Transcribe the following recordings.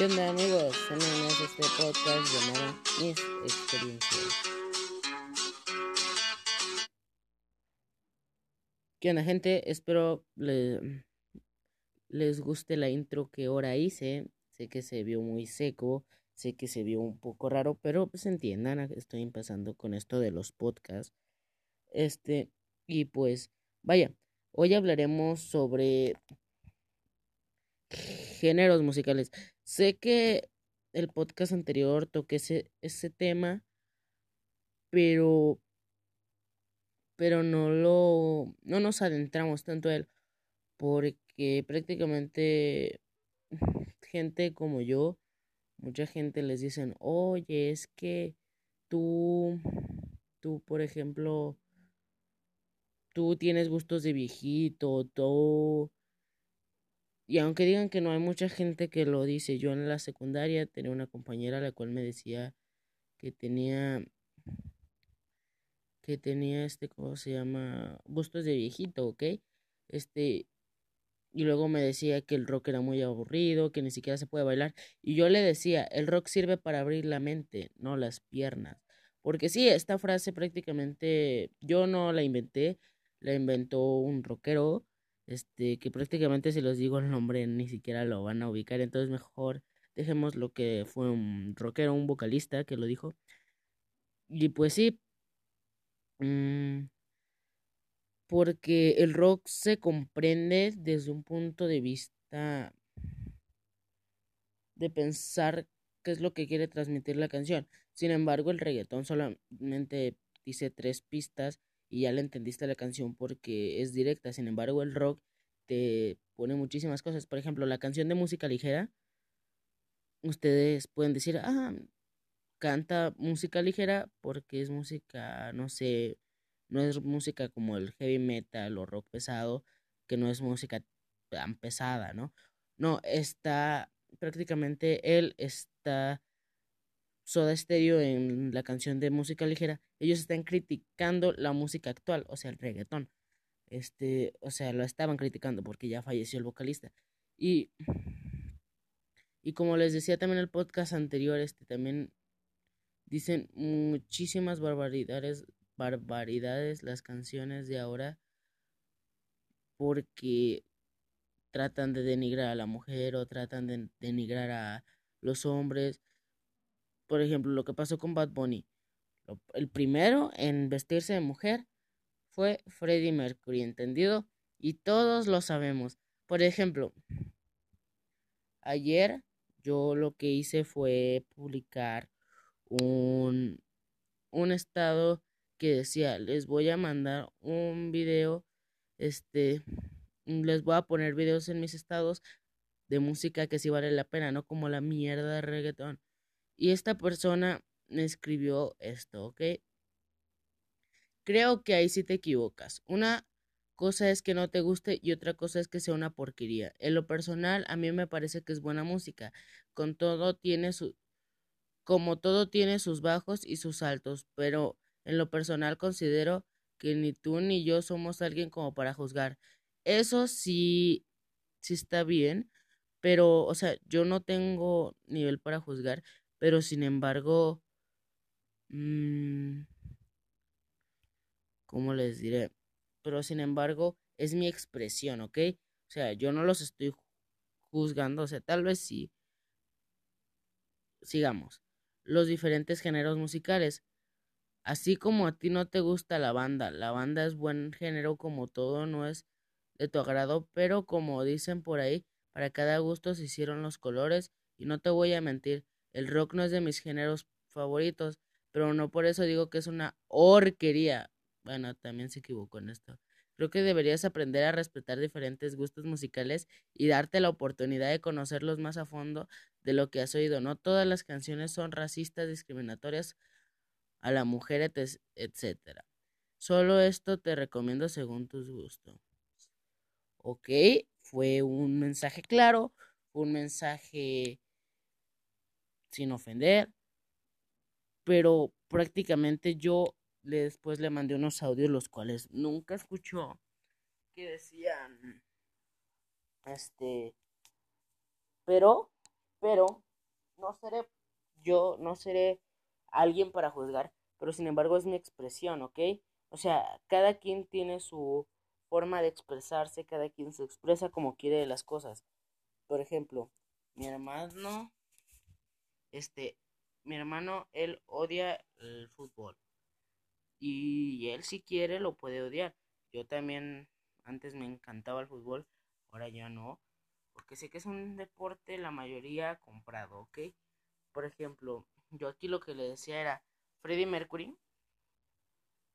¿Qué onda amigos? A este podcast llamado Mis Experiencias. ¿Qué onda gente? Espero le- les guste la intro que ahora hice. Sé que se vio muy seco, sé que se vio un poco raro, pero pues entiendan, estoy empezando con esto de los podcasts. Este, y pues, vaya, hoy hablaremos sobre géneros musicales. Sé que el podcast anterior toqué ese, ese tema, pero, pero no lo, no nos adentramos tanto a él, porque prácticamente gente como yo, mucha gente les dicen, oye, es que tú, tú, por ejemplo, tú tienes gustos de viejito, tú... Y aunque digan que no hay mucha gente que lo dice, yo en la secundaria tenía una compañera la cual me decía que tenía que tenía este, ¿cómo se llama? Gustos de viejito, ¿ok? Este, y luego me decía que el rock era muy aburrido, que ni siquiera se puede bailar. Y yo le decía, el rock sirve para abrir la mente, no las piernas. Porque sí, esta frase prácticamente yo no la inventé, la inventó un rockero, este, que prácticamente si les digo el nombre ni siquiera lo van a ubicar. Entonces mejor dejemos lo que fue un rockero, un vocalista que lo dijo. Y pues sí, mm, porque el rock se comprende desde un punto de vista de pensar qué es lo que quiere transmitir la canción. Sin embargo, el reggaetón solamente dice tres pistas y ya le entendiste la canción porque es directa. Sin embargo, el rock pone muchísimas cosas. Por ejemplo, la canción de música ligera, ustedes pueden decir, ah, canta música ligera porque es música, no sé, no es música como el heavy metal o rock pesado, que no es música tan pesada, ¿no? No, está prácticamente él está Soda Stereo en la canción de música ligera, ellos están criticando la música actual, o sea, el reggaetón. Este, o sea, lo estaban criticando porque ya falleció el vocalista. Y y como les decía también en el podcast anterior, este también dicen muchísimas barbaridades barbaridades las canciones de ahora porque tratan de denigrar a la mujer o tratan de denigrar a los hombres. Por ejemplo, lo que pasó con Bad Bunny. El primero en vestirse de mujer fue Freddie Mercury, ¿entendido? Y todos lo sabemos. Por ejemplo, ayer yo lo que hice fue publicar un, un estado que decía, les voy a mandar un video, este, les voy a poner videos en mis estados de música que sí vale la pena, no como la mierda de reggaetón. Y esta persona me escribió esto, ¿ok? Creo que ahí sí te equivocas. Una cosa es que no te guste y otra cosa es que sea una porquería. En lo personal, a mí me parece que es buena música. Con todo tiene su como todo tiene sus bajos y sus altos, pero en lo personal considero que ni tú ni yo somos alguien como para juzgar. Eso sí sí está bien, pero o sea, yo no tengo nivel para juzgar, pero sin embargo mmm, ¿cómo les diré? Pero sin embargo, es mi expresión, ¿ok? O sea, yo no los estoy juzgando, o sea, tal vez sí. Sigamos. Los diferentes géneros musicales. Así como a ti no te gusta la banda, la banda es buen género como todo, no es de tu agrado, pero como dicen por ahí, para cada gusto se hicieron los colores y no te voy a mentir, el rock no es de mis géneros favoritos, pero no por eso digo que es una horquería. Bueno, también se equivocó en esto. Creo que deberías aprender a respetar diferentes gustos musicales y darte la oportunidad de conocerlos más a fondo de lo que has oído. No todas las canciones son racistas, discriminatorias a la mujer, etc. Solo esto te recomiendo según tus gustos. Ok, fue un mensaje claro, fue un mensaje sin ofender, pero prácticamente yo después le mandé unos audios los cuales nunca escuchó que decían este pero pero no seré yo, no seré alguien para juzgar, pero sin embargo es mi expresión, ¿ok? O sea, cada quien tiene su forma de expresarse, cada quien se expresa como quiere de las cosas. Por ejemplo, mi hermano, este, mi hermano, él odia el fútbol. Y él si quiere lo puede odiar. Yo también antes me encantaba el fútbol, ahora ya no. Porque sé que es un deporte la mayoría comprado, ¿ok? Por ejemplo, yo aquí lo que le decía era Freddie Mercury.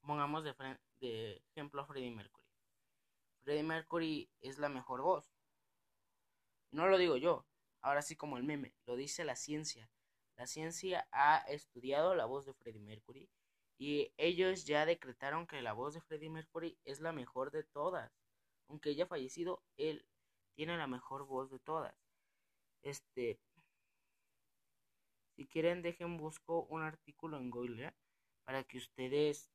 Pongamos de, de ejemplo a Freddie Mercury. Freddie Mercury es la mejor voz. No lo digo yo, ahora sí como el meme, lo dice la ciencia. La ciencia ha estudiado la voz de Freddie Mercury y ellos ya decretaron que la voz de Freddie Mercury es la mejor de todas. Aunque haya fallecido, él tiene la mejor voz de todas. Este, si quieren dejen busco un artículo en Google para que ustedes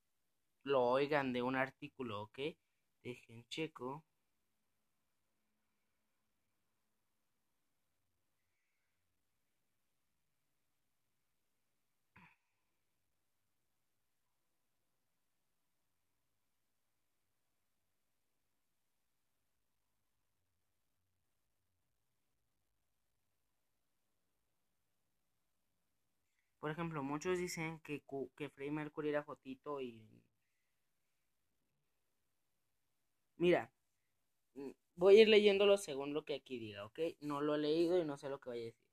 lo oigan de un artículo, ¿ok? Dejen checo. Por ejemplo, muchos dicen que, Freddie Mercury era Jotito y... Mira, voy a ir leyéndolo según lo que aquí diga, ¿ok? No lo he leído y no sé lo que vaya a decir.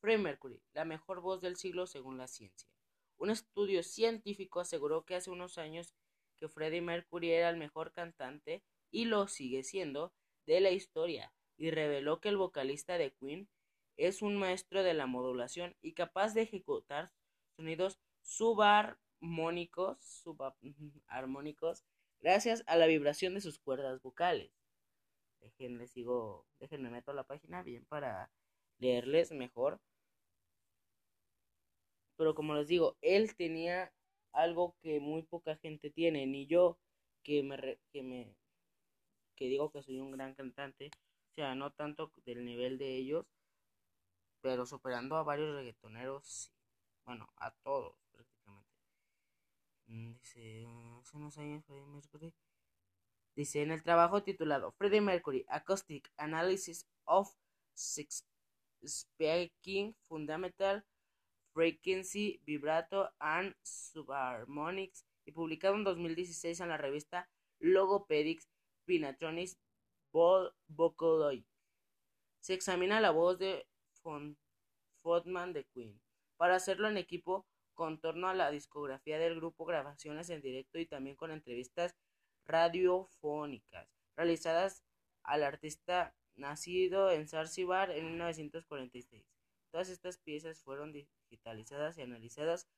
Freddie Mercury, la mejor voz del siglo según la ciencia. Un estudio científico aseguró que hace unos años que Freddie Mercury era el mejor cantante y lo sigue siendo de la historia y reveló que el vocalista de Queen es un maestro de la modulación y capaz de ejecutar sonidos subarmónicos, subarmónicos gracias a la vibración de sus cuerdas vocales. Déjenme sigo, déjenme meto la página bien para leerles mejor. Pero como les digo, él tenía algo que muy poca gente tiene, ni yo que me que me que digo que soy un gran cantante, o sea, no tanto del nivel de ellos, pero superando a varios reggaetoneros, bueno, a todos prácticamente. Mm, dice, hace unos años Freddie Mercury. Dice en el trabajo titulado Freddie Mercury Acoustic Analysis of Six Speaking Fundamental Frequency Vibrato and Subharmonics y publicado en 2016 en la revista Logopedics Pinatronics Vocaloid. Se examina la voz de Fotman de Queen. Para hacerlo en equipo, con torno a la discografía del grupo, grabaciones en directo y también con entrevistas radiofónicas realizadas al artista nacido en Zanzíbar en 1946. Todas estas piezas fueron digitalizadas y analizadas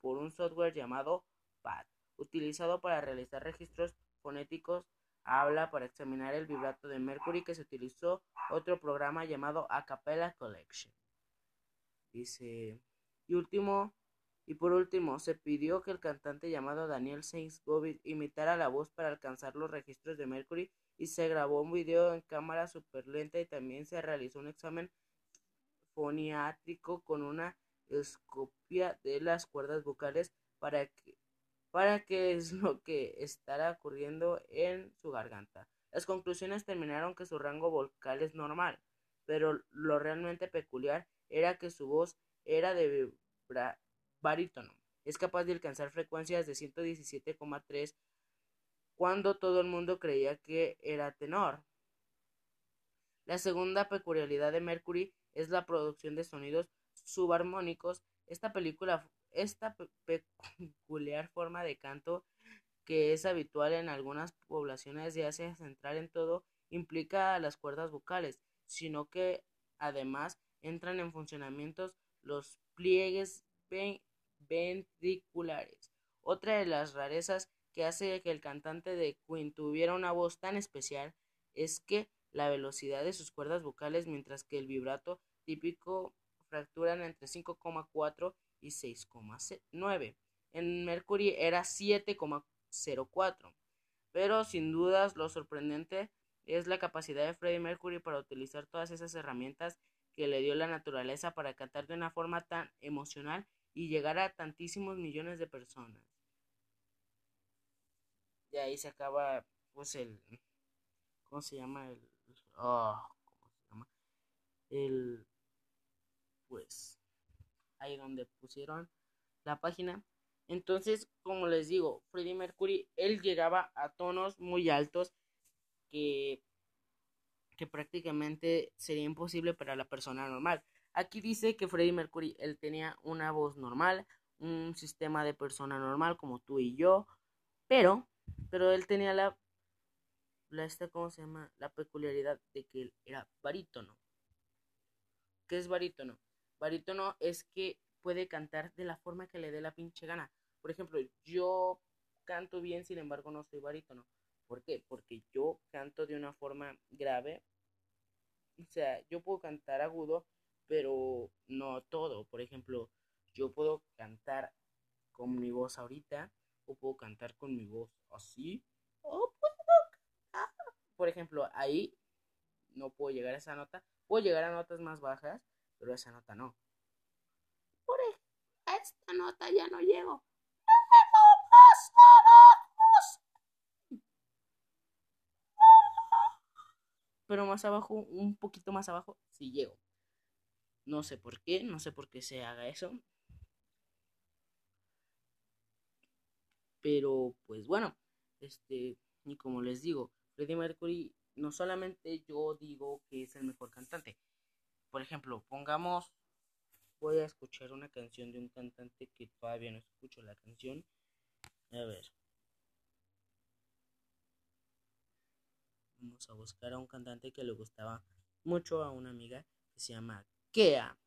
por un software llamado PAD, utilizado para realizar registros fonéticos habla para examinar el vibrato de Mercury que se utilizó otro programa llamado Acapella Collection. Dice, y último, y por último, se pidió que el cantante llamado Daniel Gobit imitara la voz para alcanzar los registros de Mercury y se grabó un video en cámara super lenta y también se realizó un examen foniátrico con una escopia de las cuerdas vocales para que para qué es lo que estará ocurriendo en su garganta. Las conclusiones terminaron que su rango vocal es normal, pero lo realmente peculiar era que su voz era de barítono. Es capaz de alcanzar frecuencias de 117,3 cuando todo el mundo creía que era tenor. La segunda peculiaridad de Mercury es la producción de sonidos subarmónicos. Esta película esta peculiar forma de canto, que es habitual en algunas poblaciones de Asia Central en todo, implica las cuerdas vocales, sino que además entran en funcionamiento los pliegues ventriculares. Otra de las rarezas que hace que el cantante de Queen tuviera una voz tan especial es que la velocidad de sus cuerdas vocales, mientras que el vibrato típico fracturan entre 5,4 y 6,9. En Mercury era 7,04. Pero sin dudas lo sorprendente es la capacidad de Freddie Mercury para utilizar todas esas herramientas que le dio la naturaleza para cantar de una forma tan emocional y llegar a tantísimos millones de personas. Y ahí se acaba, pues, el. ¿Cómo se llama? El. Oh, ¿Cómo se llama? El. Pues. Ahí donde pusieron la página. Entonces, como les digo, Freddie Mercury, él llegaba a tonos muy altos que, que prácticamente sería imposible para la persona normal. Aquí dice que Freddie Mercury, él tenía una voz normal, un sistema de persona normal como tú y yo, pero, pero él tenía la, la esta, ¿cómo se llama? La peculiaridad de que él era barítono. ¿Qué es barítono? Barítono es que puede cantar de la forma que le dé la pinche gana. Por ejemplo, yo canto bien, sin embargo no soy barítono. ¿Por qué? Porque yo canto de una forma grave. O sea, yo puedo cantar agudo, pero no todo. Por ejemplo, yo puedo cantar con mi voz ahorita, o puedo cantar con mi voz así. Por ejemplo, ahí no puedo llegar a esa nota. Puedo llegar a notas más bajas, pero esa nota no. Por a esta nota ya no llego. pero más abajo, un poquito más abajo, sí llego. No sé por qué, no sé por qué se haga eso. Pero pues bueno, este, y como les digo, Freddie Mercury no solamente yo digo que es el mejor cantante. Por ejemplo, pongamos, voy a escuchar una canción de un cantante que todavía no escucho la canción. A ver. Vamos a buscar a un cantante que le gustaba mucho a una amiga que se llama Kea.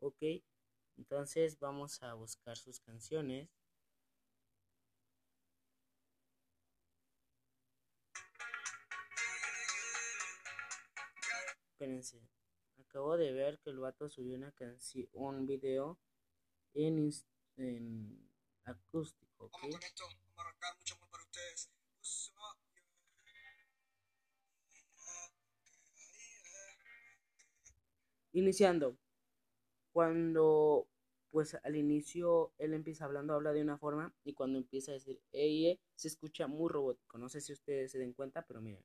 Ok, entonces vamos a buscar sus canciones. Espérense, acabo de ver que el vato subió una canción, un video en, en acústico. ¿okay? Vamos con esto, vamos a arrancar mucho amor para ustedes. Iniciando. Cuando, pues al inicio él empieza hablando, habla de una forma y cuando empieza a decir ella eh", se escucha muy robótico. No sé si ustedes se den cuenta, pero miren.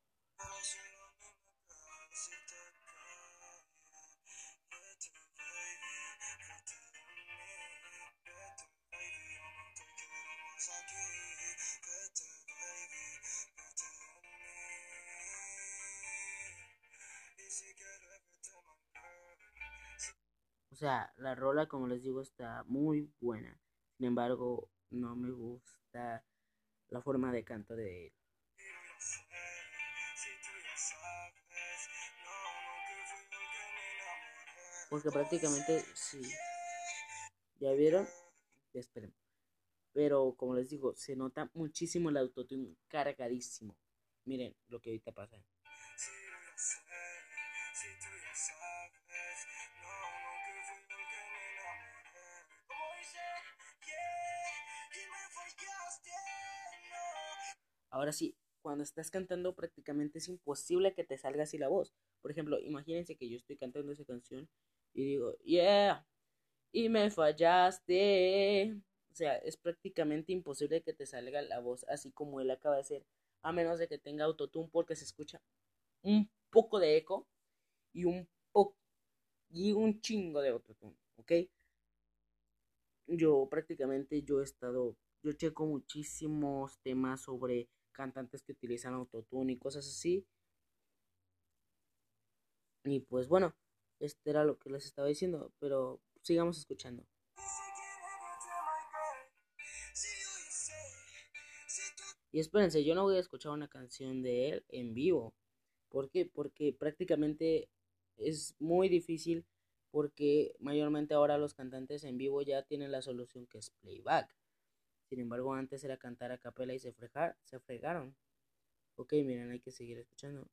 la rola, como les digo, está muy buena. Sin embargo, no me gusta la forma de canto de él. Porque prácticamente, sí. ¿Ya vieron? Esperen. Pero como les digo, se nota muchísimo el autotune cargadísimo. Miren lo que ahorita pasa. Ahora sí, cuando estás cantando prácticamente es imposible que te salga así la voz. Por ejemplo, imagínense que yo estoy cantando esa canción y digo, yeah, y me fallaste. O sea, es prácticamente imposible que te salga la voz así como él acaba de hacer, a menos de que tenga autotune porque se escucha un poco de eco y un poco y un chingo de autotune, ¿ok? Yo prácticamente yo he estado, yo checo muchísimos temas sobre cantantes que utilizan autotune y cosas así. Y pues bueno, este era lo que les estaba diciendo, pero sigamos escuchando. Y espérense, yo no voy a escuchar una canción de él en vivo. ¿Por qué? Porque prácticamente es muy difícil porque mayormente ahora los cantantes en vivo ya tienen la solución que es playback. Sin embargo, antes era cantar a capela y se, fregar, se fregaron. Ok, miren, hay que seguir escuchando.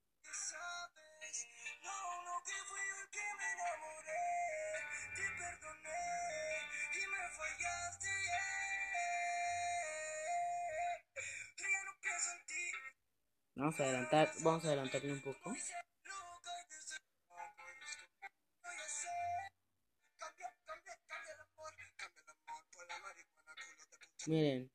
Vamos a adelantar, vamos a adelantarle un poco. Miren,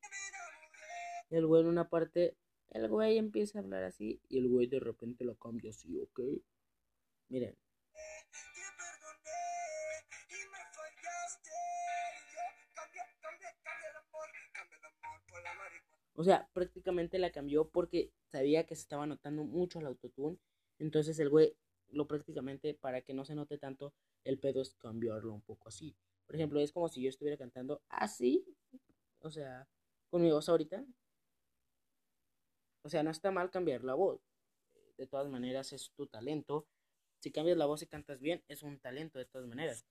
el güey en una parte, el güey empieza a hablar así y el güey de repente lo cambia así, ¿ok? Miren. O sea, prácticamente la cambió porque sabía que se estaba notando mucho el autotune. Entonces el güey lo prácticamente para que no se note tanto el pedo es cambiarlo un poco así. Por ejemplo, es como si yo estuviera cantando así. O sea, con mi voz ahorita. O sea, no está mal cambiar la voz. De todas maneras es tu talento. Si cambias la voz y cantas bien, es un talento de todas maneras.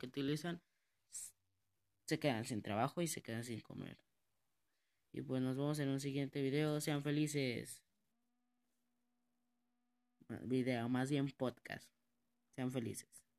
Que utilizan, se quedan sin trabajo y se quedan sin comer. Y pues nos vemos en un siguiente video. Sean felices. Video, más bien podcast. Sean felices.